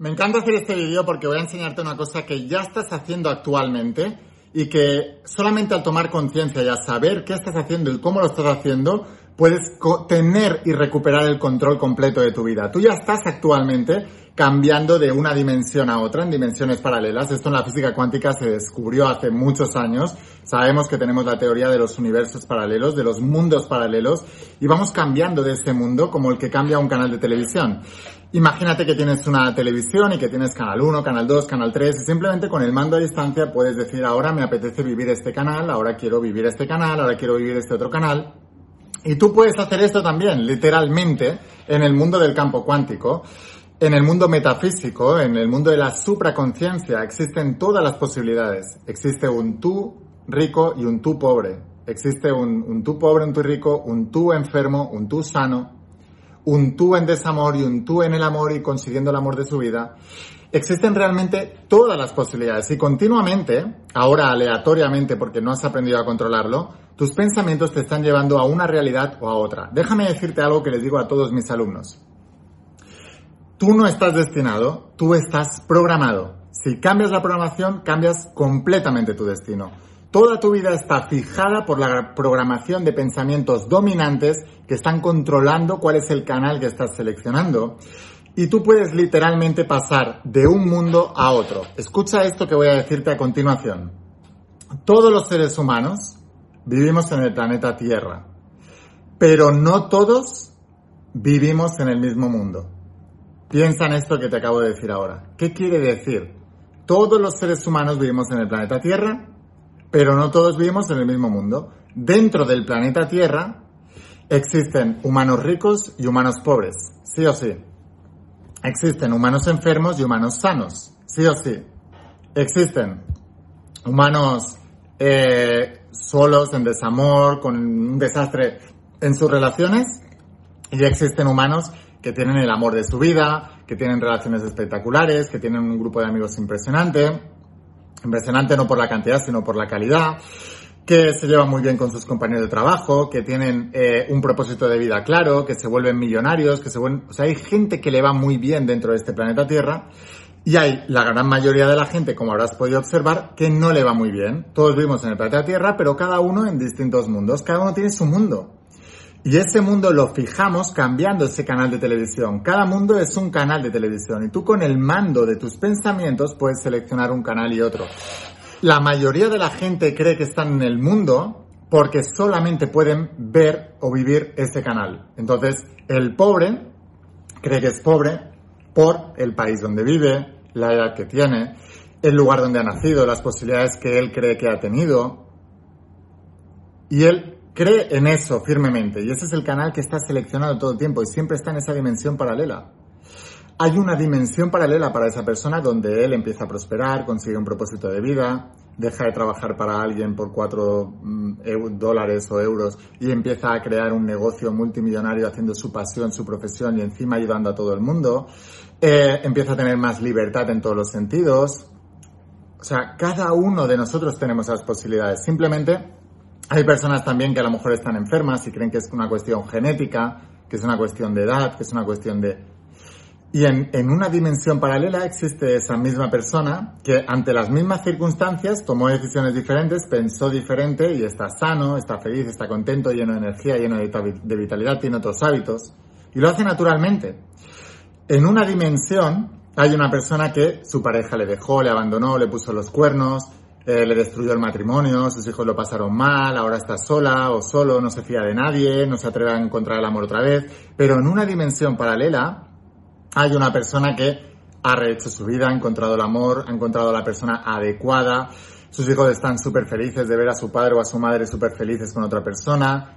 Me encanta hacer este vídeo porque voy a enseñarte una cosa que ya estás haciendo actualmente y que solamente al tomar conciencia y a saber qué estás haciendo y cómo lo estás haciendo, puedes tener y recuperar el control completo de tu vida. Tú ya estás actualmente cambiando de una dimensión a otra en dimensiones paralelas. Esto en la física cuántica se descubrió hace muchos años. Sabemos que tenemos la teoría de los universos paralelos, de los mundos paralelos, y vamos cambiando de ese mundo como el que cambia un canal de televisión. Imagínate que tienes una televisión y que tienes canal 1, canal 2, canal 3 y simplemente con el mando a distancia puedes decir ahora me apetece vivir este canal, ahora quiero vivir este canal, ahora quiero vivir este otro canal. Y tú puedes hacer esto también, literalmente, en el mundo del campo cuántico. En el mundo metafísico, en el mundo de la supraconciencia, existen todas las posibilidades. Existe un tú rico y un tú pobre. Existe un, un tú pobre, un tú rico, un tú enfermo, un tú sano, un tú en desamor y un tú en el amor y consiguiendo el amor de su vida. Existen realmente todas las posibilidades y continuamente, ahora aleatoriamente porque no has aprendido a controlarlo, tus pensamientos te están llevando a una realidad o a otra. Déjame decirte algo que les digo a todos mis alumnos. Tú no estás destinado, tú estás programado. Si cambias la programación, cambias completamente tu destino. Toda tu vida está fijada por la programación de pensamientos dominantes que están controlando cuál es el canal que estás seleccionando. Y tú puedes literalmente pasar de un mundo a otro. Escucha esto que voy a decirte a continuación. Todos los seres humanos vivimos en el planeta Tierra, pero no todos vivimos en el mismo mundo. Piensa en esto que te acabo de decir ahora. ¿Qué quiere decir? Todos los seres humanos vivimos en el planeta Tierra, pero no todos vivimos en el mismo mundo. Dentro del planeta Tierra existen humanos ricos y humanos pobres, sí o sí. Existen humanos enfermos y humanos sanos, sí o sí. Existen humanos eh, solos, en desamor, con un desastre en sus relaciones, y existen humanos que tienen el amor de su vida, que tienen relaciones espectaculares, que tienen un grupo de amigos impresionante, impresionante no por la cantidad, sino por la calidad, que se llevan muy bien con sus compañeros de trabajo, que tienen eh, un propósito de vida claro, que se vuelven millonarios, que se vuelven... O sea, hay gente que le va muy bien dentro de este planeta Tierra y hay la gran mayoría de la gente, como habrás podido observar, que no le va muy bien. Todos vivimos en el planeta Tierra, pero cada uno en distintos mundos. Cada uno tiene su mundo. Y ese mundo lo fijamos cambiando ese canal de televisión. Cada mundo es un canal de televisión y tú con el mando de tus pensamientos puedes seleccionar un canal y otro. La mayoría de la gente cree que están en el mundo porque solamente pueden ver o vivir ese canal. Entonces, el pobre cree que es pobre por el país donde vive, la edad que tiene, el lugar donde ha nacido, las posibilidades que él cree que ha tenido. Y él Cree en eso firmemente y ese es el canal que está seleccionado todo el tiempo y siempre está en esa dimensión paralela. Hay una dimensión paralela para esa persona donde él empieza a prosperar, consigue un propósito de vida, deja de trabajar para alguien por cuatro mm, dólares o euros y empieza a crear un negocio multimillonario haciendo su pasión, su profesión y encima ayudando a todo el mundo. Eh, empieza a tener más libertad en todos los sentidos. O sea, cada uno de nosotros tenemos esas posibilidades. Simplemente hay personas también que a lo mejor están enfermas y creen que es una cuestión genética, que es una cuestión de edad, que es una cuestión de... Y en, una dimensión paralela existe esa misma persona que ante las mismas circunstancias tomó decisiones diferentes, pensó diferente y está sano, está feliz, está contento, lleno de energía, lleno de, de vitalidad, tiene otros hábitos y lo hace naturalmente. En una dimensión hay una persona que su pareja le dejó, le abandonó, le puso los cuernos, eh, le destruyó el matrimonio, sus hijos lo pasaron mal, ahora está sola o solo, no se fía de nadie, no se atreve a encontrar el amor otra vez. Pero en una dimensión paralela hay una persona que ha rehecho su vida, ha encontrado el amor, ha encontrado la persona adecuada, sus hijos están súper felices de ver a su padre o a su madre súper felices con otra persona,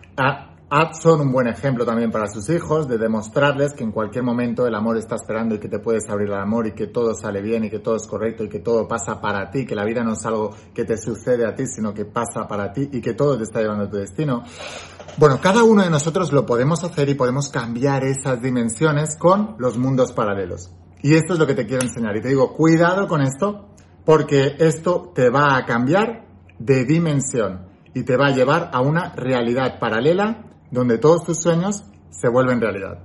son un buen ejemplo también para sus hijos de demostrarles que en cualquier momento el amor está esperando y que te puedes abrir al amor y que todo sale bien y que todo es correcto y que todo pasa para ti, que la vida no es algo que te sucede a ti, sino que pasa para ti y que todo te está llevando a tu destino. Bueno, cada uno de nosotros lo podemos hacer y podemos cambiar esas dimensiones con los mundos paralelos. Y esto es lo que te quiero enseñar. Y te digo, cuidado con esto, porque esto te va a cambiar de dimensión y te va a llevar a una realidad paralela donde todos tus sueños se vuelven realidad.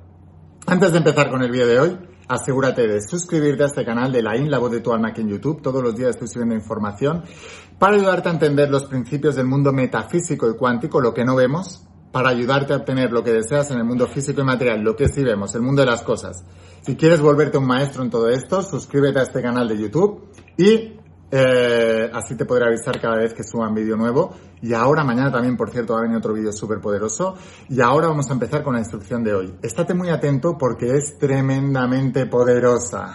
Antes de empezar con el vídeo de hoy, asegúrate de suscribirte a este canal de la IN, la voz de tu alma aquí en YouTube. Todos los días estoy subiendo información para ayudarte a entender los principios del mundo metafísico y cuántico, lo que no vemos, para ayudarte a obtener lo que deseas en el mundo físico y material, lo que sí vemos, el mundo de las cosas. Si quieres volverte un maestro en todo esto, suscríbete a este canal de YouTube y eh, así te podré avisar cada vez que suba un vídeo nuevo. Y ahora, mañana también, por cierto, va a venir otro vídeo súper poderoso. Y ahora vamos a empezar con la instrucción de hoy. Estate muy atento porque es tremendamente poderosa.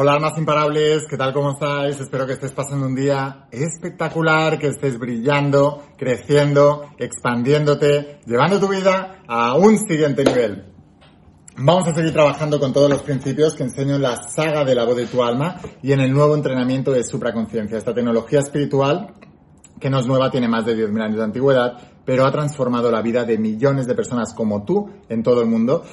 Hola almas imparables, ¿qué tal? ¿Cómo estáis? Espero que estés pasando un día espectacular, que estés brillando, creciendo, expandiéndote, llevando tu vida a un siguiente nivel. Vamos a seguir trabajando con todos los principios que enseño en la saga de la voz de tu alma y en el nuevo entrenamiento de supraconciencia, esta tecnología espiritual que no es nueva, tiene más de 10.000 años de antigüedad, pero ha transformado la vida de millones de personas como tú en todo el mundo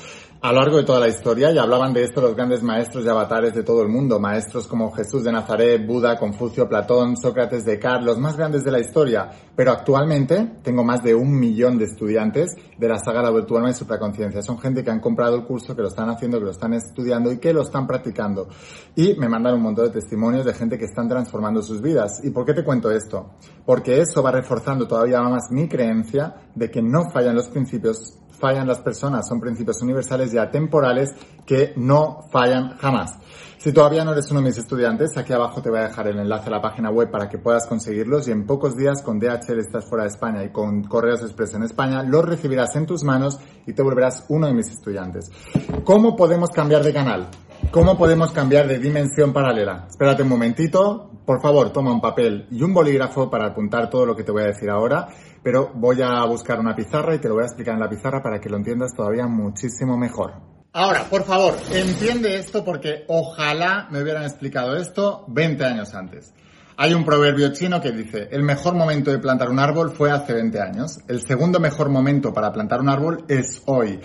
a lo largo de toda la historia y hablaban de esto los grandes maestros y avatares de todo el mundo, maestros como Jesús de Nazaret, Buda, Confucio, Platón, Sócrates, Descartes, los más grandes de la historia. Pero actualmente tengo más de un millón de estudiantes de la saga La Virtual y Supraconciencia. Son gente que han comprado el curso, que lo están haciendo, que lo están estudiando y que lo están practicando. Y me mandan un montón de testimonios de gente que están transformando sus vidas. ¿Y por qué te cuento esto? Porque eso va reforzando todavía más mi creencia de que no fallan los principios fallan las personas, son principios universales y atemporales que no fallan jamás. Si todavía no eres uno de mis estudiantes, aquí abajo te voy a dejar el enlace a la página web para que puedas conseguirlos y en pocos días con DHL estás fuera de España y con Correos Express en España, los recibirás en tus manos y te volverás uno de mis estudiantes. ¿Cómo podemos cambiar de canal? ¿Cómo podemos cambiar de dimensión paralela? Espérate un momentito, por favor, toma un papel y un bolígrafo para apuntar todo lo que te voy a decir ahora pero voy a buscar una pizarra y te lo voy a explicar en la pizarra para que lo entiendas todavía muchísimo mejor. Ahora, por favor, entiende esto porque ojalá me hubieran explicado esto 20 años antes. Hay un proverbio chino que dice, el mejor momento de plantar un árbol fue hace 20 años, el segundo mejor momento para plantar un árbol es hoy.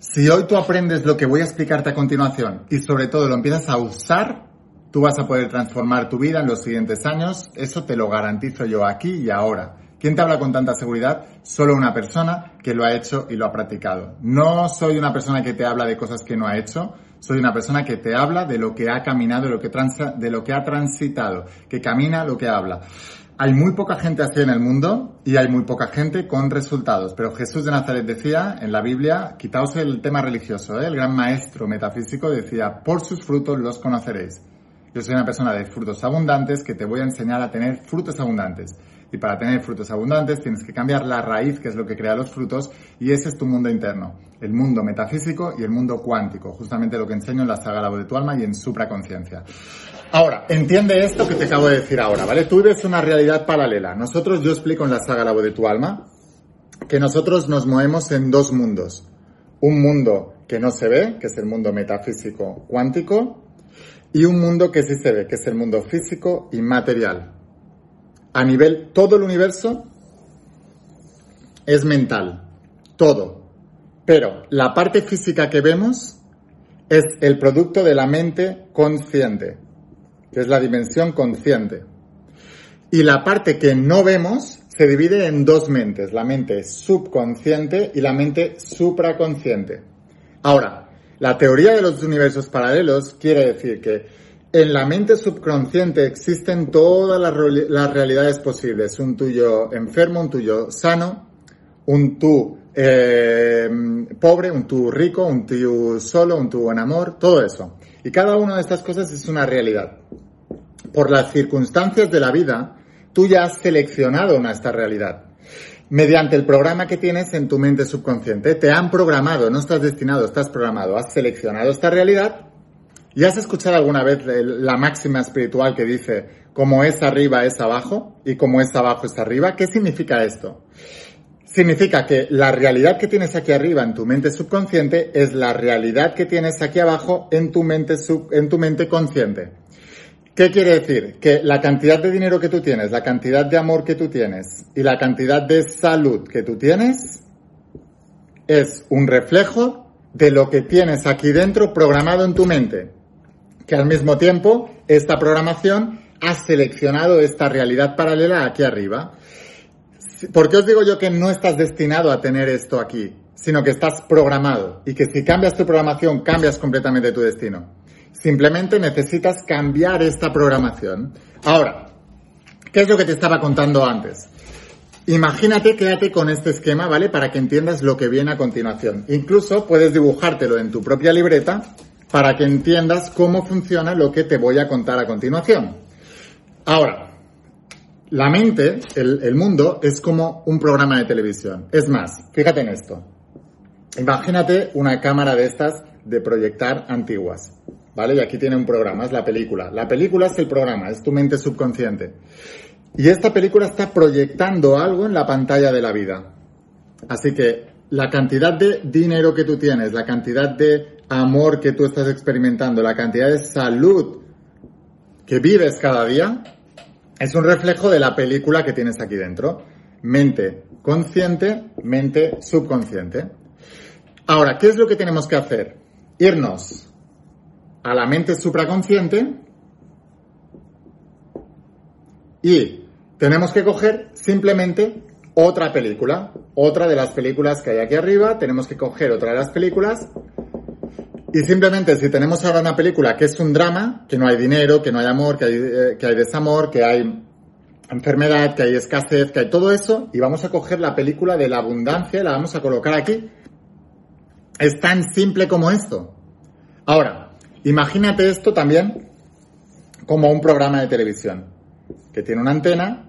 Si hoy tú aprendes lo que voy a explicarte a continuación y sobre todo lo empiezas a usar, tú vas a poder transformar tu vida en los siguientes años, eso te lo garantizo yo aquí y ahora. ¿Quién te habla con tanta seguridad? Solo una persona que lo ha hecho y lo ha practicado. No soy una persona que te habla de cosas que no ha hecho, soy una persona que te habla de lo que ha caminado, de lo que, de lo que ha transitado, que camina lo que habla. Hay muy poca gente así en el mundo y hay muy poca gente con resultados. Pero Jesús de Nazaret decía en la Biblia, quitaos el tema religioso, ¿eh? el gran maestro metafísico decía, por sus frutos los conoceréis. Yo soy una persona de frutos abundantes que te voy a enseñar a tener frutos abundantes. Y para tener frutos abundantes tienes que cambiar la raíz, que es lo que crea los frutos, y ese es tu mundo interno, el mundo metafísico y el mundo cuántico, justamente lo que enseño en la saga La voz de tu alma y en supraconciencia. Ahora, entiende esto que te acabo de decir ahora, ¿vale? Tú vives una realidad paralela. Nosotros, yo explico en la saga La voz de tu alma, que nosotros nos movemos en dos mundos. Un mundo que no se ve, que es el mundo metafísico cuántico, y un mundo que sí se ve, que es el mundo físico y material a nivel, todo el universo es mental, todo. Pero la parte física que vemos es el producto de la mente consciente, que es la dimensión consciente. Y la parte que no vemos se divide en dos mentes, la mente subconsciente y la mente supraconsciente. Ahora, la teoría de los universos paralelos quiere decir que en la mente subconsciente existen todas las, realidades posibles. Un tuyo enfermo, un tuyo sano, un tú eh, pobre, un tú rico, un tú solo, un tú en amor, todo eso. Y cada una de estas cosas es una realidad. Por las circunstancias de la vida, tú ya has seleccionado una esta realidad. Mediante el programa que tienes en tu mente subconsciente, te han programado, no estás destinado, estás programado, has seleccionado esta realidad ¿Y has escuchado alguna vez la máxima espiritual que dice, como es arriba es abajo y como es abajo es arriba? ¿Qué significa esto? Significa que la realidad que tienes aquí arriba en tu mente subconsciente es la realidad que tienes aquí abajo en tu mente, sub, en tu mente consciente. ¿Qué quiere decir? Que la cantidad de dinero que tú tienes, la cantidad de amor que tú tienes y la cantidad de salud que tú tienes es un reflejo de lo que tienes aquí dentro programado en tu mente. Que al mismo tiempo, esta programación ha seleccionado esta realidad paralela aquí arriba. ¿Por qué os digo yo que no estás destinado a tener esto aquí? Sino que estás programado y que si cambias tu programación, cambias completamente tu destino. Simplemente necesitas cambiar esta programación. Ahora, ¿qué es lo que te estaba contando antes? Imagínate, quédate con este esquema, ¿vale? Para que entiendas lo que viene a continuación. Incluso puedes dibujártelo en tu propia libreta para que entiendas cómo funciona lo que te voy a contar a continuación. Ahora, la mente, el, mundo, es como un programa de televisión. Es más, fíjate en esto. Imagínate una cámara de estas de proyectar antiguas. ¿Vale? Y aquí tiene un programa, es la película. La película es el programa, es tu mente subconsciente. Y esta película está proyectando algo en la pantalla de la vida. Así que la cantidad de dinero que tú tienes, la cantidad de amor que tú estás experimentando, la cantidad de salud que vives cada día, es un reflejo de la película que tienes aquí dentro. Mente consciente, mente subconsciente. Ahora, ¿qué es lo que tenemos que hacer? Irnos a la mente supraconsciente y tenemos que coger simplemente otra película, otra de las películas que hay aquí arriba, tenemos que coger otra de las películas y simplemente si tenemos ahora una película que es un drama, que no hay dinero, que no hay amor, que hay, eh, que desamor, que hay enfermedad, que hay escasez, que hay todo eso, y vamos a coger la película de la abundancia la vamos a colocar aquí. Es tan simple como esto. Ahora, imagínate esto también como un programa de televisión, que tiene una antena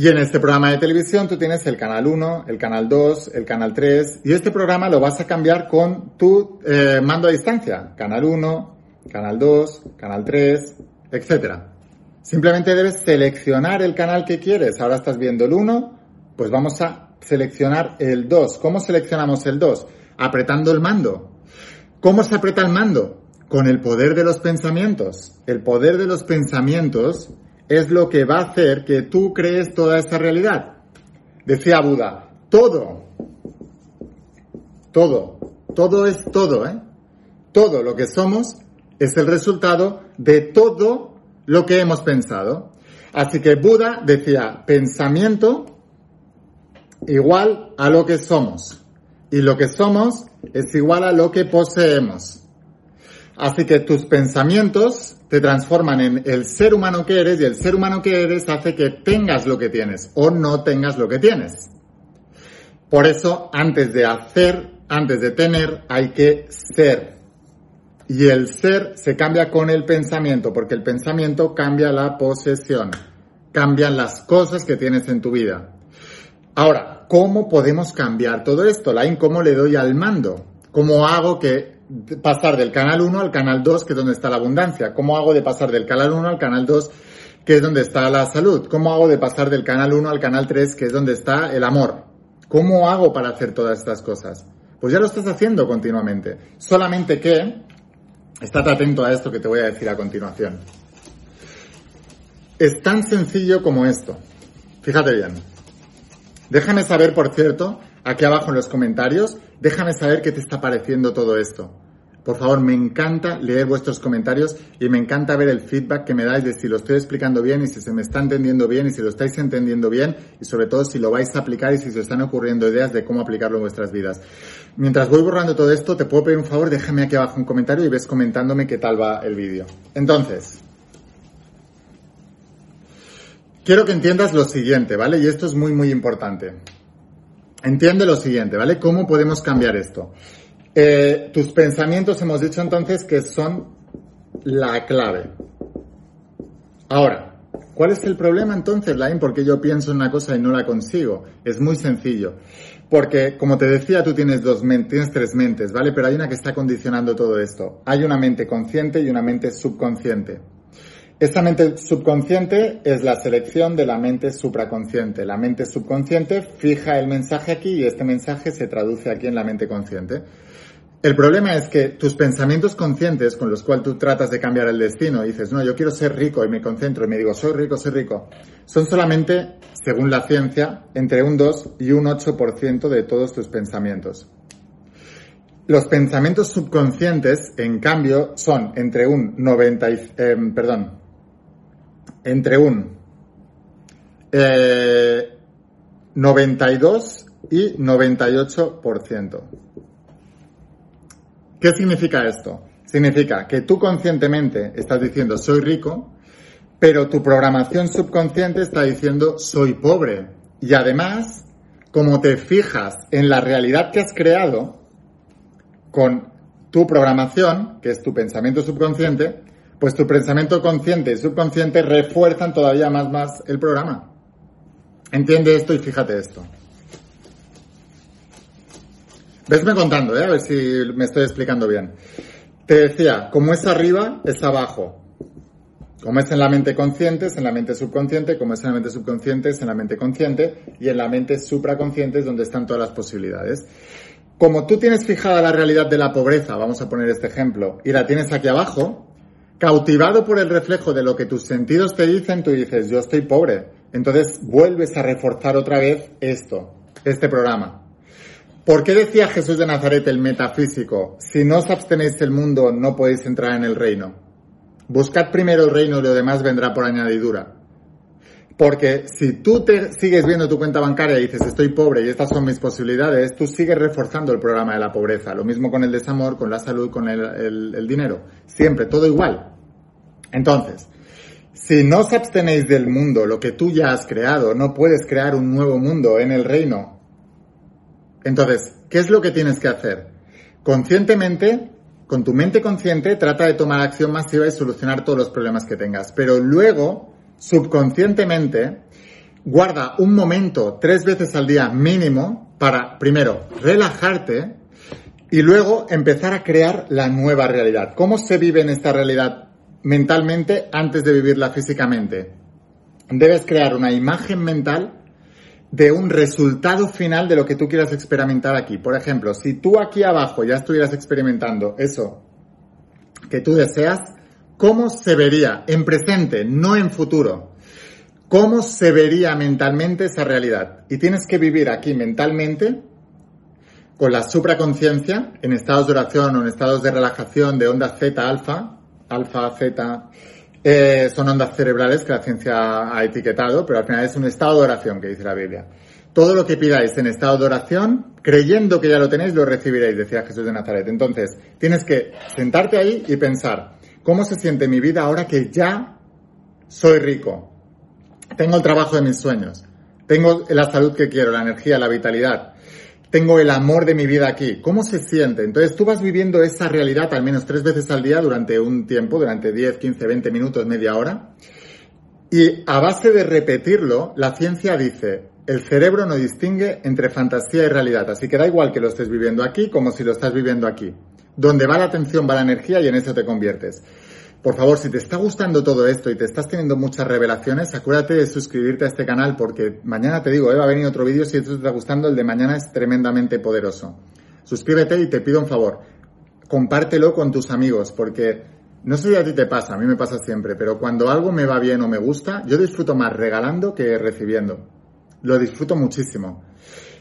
y en este programa de televisión tú tienes el canal 1, el canal 2, el canal 3 y este programa lo vas a cambiar con tu eh, mando a distancia. Canal 1, canal 2, canal 3, etc. Simplemente debes seleccionar el canal que quieres. Ahora estás viendo el 1, pues vamos a seleccionar el 2. ¿Cómo seleccionamos el 2? Apretando el mando. ¿Cómo se aprieta el mando? Con el poder de los pensamientos. El poder de los pensamientos es lo que va a hacer que tú crees toda esa realidad. Decía Buda, todo, todo, todo es todo, ¿eh? Todo lo que somos es el resultado de todo lo que hemos pensado. Así que Buda decía, pensamiento igual a lo que somos. Y lo que somos es igual a lo que poseemos. Así que tus pensamientos te transforman en el ser humano que eres y el ser humano que eres hace que tengas lo que tienes o no tengas lo que tienes. Por eso, antes de hacer, antes de tener, hay que ser. Y el ser se cambia con el pensamiento, porque el pensamiento cambia la posesión, cambian las cosas que tienes en tu vida. Ahora, ¿cómo podemos cambiar todo esto? Lain, ¿cómo le doy al mando? ¿Cómo hago que pasar del canal 1 al canal 2, que es donde está la abundancia? ¿Cómo hago de pasar del canal 1 al canal 2, que es donde está la salud? ¿Cómo hago de pasar del canal 1 al canal 3, que es donde está el amor? ¿Cómo hago para hacer todas estas cosas? Pues ya lo estás haciendo continuamente. Solamente que, estate atento a esto que te voy a decir a continuación. Es tan sencillo como esto. Fíjate bien. Déjame saber, por cierto, aquí abajo en los comentarios, déjame saber qué te está pareciendo todo esto. Por favor, me encanta leer vuestros comentarios y me encanta ver el feedback que me dais de si lo estoy explicando bien y si se me está entendiendo bien y si lo estáis entendiendo bien y sobre todo si lo vais a aplicar y si se están ocurriendo ideas de cómo aplicarlo en vuestras vidas. Mientras voy borrando todo esto, te puedo pedir un favor, déjame aquí abajo un comentario y ves comentándome qué tal va el vídeo. Entonces, quiero que entiendas lo siguiente, ¿vale? Y esto es muy, muy importante. Entiende lo siguiente, ¿vale? ¿Cómo podemos cambiar esto? Eh, tus pensamientos hemos dicho entonces que son la clave. Ahora, ¿cuál es el problema entonces, Lain? Porque yo pienso en una cosa y no la consigo. Es muy sencillo. Porque, como te decía, tú tienes dos mentes, tienes tres mentes, ¿vale? Pero hay una que está condicionando todo esto. Hay una mente consciente y una mente subconsciente. Esta mente subconsciente es la selección de la mente supraconsciente. La mente subconsciente fija el mensaje aquí y este mensaje se traduce aquí en la mente consciente. El problema es que tus pensamientos conscientes con los cuales tú tratas de cambiar el destino, dices, no, yo quiero ser rico y me concentro y me digo, soy rico, soy rico, son solamente, según la ciencia, entre un 2 y un 8% de todos tus pensamientos. Los pensamientos subconscientes, en cambio, son entre un 90 y, em, perdón, entre un 92 eh, y 98%. ¿Qué significa esto? Significa que tú conscientemente estás diciendo soy rico, pero tu programación subconsciente está diciendo soy pobre. Y además, como te fijas en la realidad que has creado con tu programación, que es tu pensamiento subconsciente, pues tu pensamiento consciente y subconsciente refuerzan todavía más, más el programa. Entiende esto y fíjate esto. Vesme contando, ¿eh? a ver si me estoy explicando bien. Te decía, como es arriba, es abajo. Como es en la mente consciente, es en la mente subconsciente, como es en la mente subconsciente, es en la mente consciente, y en la mente supraconsciente es donde están todas las posibilidades. Como tú tienes fijada la realidad de la pobreza, vamos a poner este ejemplo, y la tienes aquí abajo, cautivado por el reflejo de lo que tus sentidos te dicen, tú dices, yo estoy pobre. Entonces vuelves a reforzar otra vez esto, este programa. ¿Por qué decía Jesús de Nazaret el metafísico? Si no os abstenéis del mundo, no podéis entrar en el reino. Buscad primero el reino y lo demás vendrá por añadidura. Porque si tú te sigues viendo tu cuenta bancaria y dices estoy pobre y estas son mis posibilidades, tú sigues reforzando el programa de la pobreza. Lo mismo con el desamor, con la salud, con el, el dinero. Siempre, todo igual. Entonces, si no os abstenéis del mundo, lo que tú ya has creado, no puedes crear un nuevo mundo en el reino entonces, ¿qué es lo que tienes que hacer? Conscientemente, con tu mente consciente, trata de tomar acción masiva y solucionar todos los problemas que tengas. Pero luego, subconscientemente, guarda un momento tres veces al día mínimo para, primero, relajarte y luego empezar a crear la nueva realidad. ¿Cómo se vive en esta realidad mentalmente antes de vivirla físicamente? Debes crear una imagen mental de un resultado final de lo que tú quieras experimentar aquí. Por ejemplo, si tú aquí abajo ya estuvieras experimentando eso que tú deseas, ¿cómo se vería en presente, no en futuro? ¿Cómo se vería mentalmente esa realidad? Y tienes que vivir aquí mentalmente con la supraconciencia en estados de oración o en estados de relajación de onda Z alfa, alfa, Z, eh, son ondas cerebrales que la ciencia ha etiquetado, pero al final es un estado de oración que dice la Biblia. Todo lo que pidáis en estado de oración, creyendo que ya lo tenéis, lo recibiréis, decía Jesús de Nazaret. Entonces, tienes que sentarte ahí y pensar, ¿cómo se siente mi vida ahora que ya soy rico? Tengo el trabajo de mis sueños, tengo la salud que quiero, la energía, la vitalidad, tengo el amor de mi vida aquí. ¿Cómo se siente? Entonces tú vas viviendo esa realidad al menos tres veces al día durante un tiempo, durante 10, 15, 20 minutos, media hora. Y a base de repetirlo, la ciencia dice, el cerebro no distingue entre fantasía y realidad, así que da igual que lo estés viviendo aquí como si lo estás viviendo aquí. Donde va la atención va la energía y en eso te conviertes. Por favor, si te está gustando todo esto y te estás teniendo muchas revelaciones, acuérdate de suscribirte a este canal porque mañana te digo, eh, va a venir otro vídeo si esto te está gustando, el de mañana es tremendamente poderoso. Suscríbete y te pido un favor, compártelo con tus amigos porque no sé si a ti te pasa, a mí me pasa siempre, pero cuando algo me va bien o me gusta, yo disfruto más regalando que recibiendo. Lo disfruto muchísimo.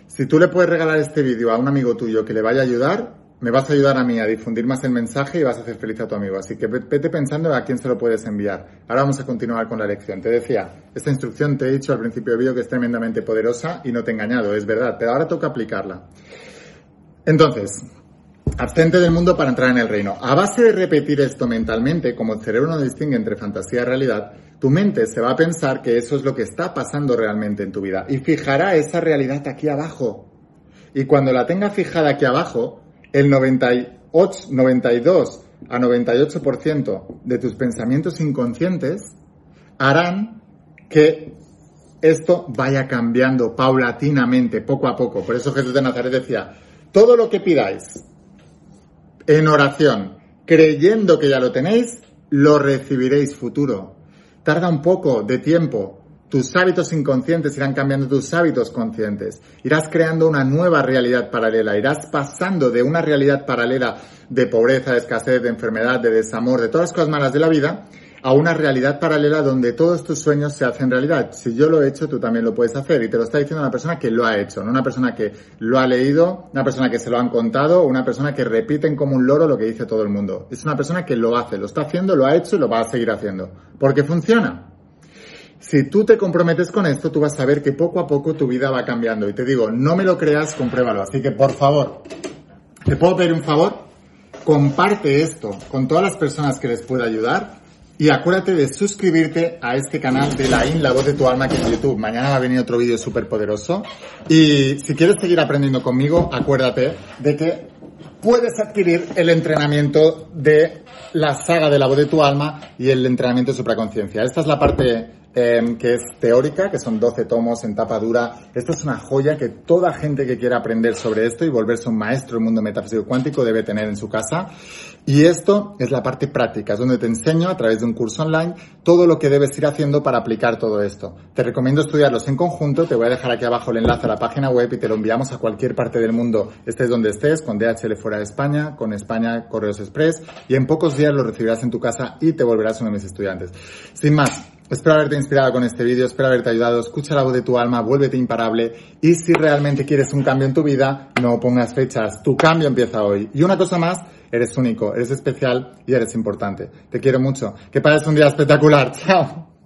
Si tú le puedes regalar este vídeo a un amigo tuyo que le vaya a ayudar, me vas a ayudar a mí a difundir más el mensaje y vas a hacer feliz a tu amigo. Así que vete pensando a quién se lo puedes enviar. Ahora vamos a continuar con la lección. Te decía, esta instrucción te he dicho al principio del vídeo que es tremendamente poderosa y no te he engañado, es verdad, pero ahora toca aplicarla. Entonces, absente del mundo para entrar en el reino. A base de repetir esto mentalmente, como el cerebro no distingue entre fantasía y realidad, tu mente se va a pensar que eso es lo que está pasando realmente en tu vida y fijará esa realidad aquí abajo. Y cuando la tenga fijada aquí abajo, el 98, 92 a 98% de tus pensamientos inconscientes harán que esto vaya cambiando paulatinamente, poco a poco. Por eso Jesús de Nazaret decía, todo lo que pidáis en oración, creyendo que ya lo tenéis, lo recibiréis futuro. Tarda un poco de tiempo, tus hábitos inconscientes irán cambiando tus hábitos conscientes. Irás creando una nueva realidad paralela. Irás pasando de una realidad paralela de pobreza, de escasez, de enfermedad, de desamor, de todas las cosas malas de la vida, a una realidad paralela donde todos tus sueños se hacen realidad. Si yo lo he hecho, tú también lo puedes hacer. Y te lo está diciendo una persona que lo ha hecho, no una persona que lo ha leído, una persona que se lo han contado, una persona que repite como un loro lo que dice todo el mundo. Es una persona que lo hace, lo está haciendo, lo ha hecho y lo va a seguir haciendo. Porque funciona. Si tú te comprometes con esto, tú vas a ver que poco a poco tu vida va cambiando. Y te digo, no me lo creas, compruébalo. Así que, por favor, ¿te puedo pedir un favor? Comparte esto con todas las personas que les pueda ayudar. Y acuérdate de suscribirte a este canal de la IN, la voz de tu alma, que es YouTube. Mañana va a venir otro vídeo súper poderoso. Y si quieres seguir aprendiendo conmigo, acuérdate de que puedes adquirir el entrenamiento de la saga de la voz de tu alma y el entrenamiento de supraconciencia. Esta es la parte Em, que es teórica, que son 12 tomos en tapa dura. Esta es una joya que toda gente que quiera aprender sobre esto y volverse un maestro del mundo metafísico cuántico debe tener en su casa. Y esto es la parte práctica, es donde te enseño a través de un curso online todo lo que debes ir haciendo para aplicar todo esto. Te recomiendo estudiarlos en conjunto, te voy a dejar aquí abajo el enlace a la página web y te lo enviamos a cualquier parte del mundo, estés donde estés, con DHL fuera de España, con España Correos Express, y en pocos días lo recibirás en tu casa y te volverás uno de mis estudiantes. Sin más, Espero haberte inspirado con este vídeo, espero haberte ayudado. Escucha la voz de tu alma, vuélvete imparable. Y si realmente quieres un cambio en tu vida, no pongas fechas. Tu cambio empieza hoy. Y una cosa más, eres único, eres especial y eres importante. Te quiero mucho. Que pases un día espectacular. Chao.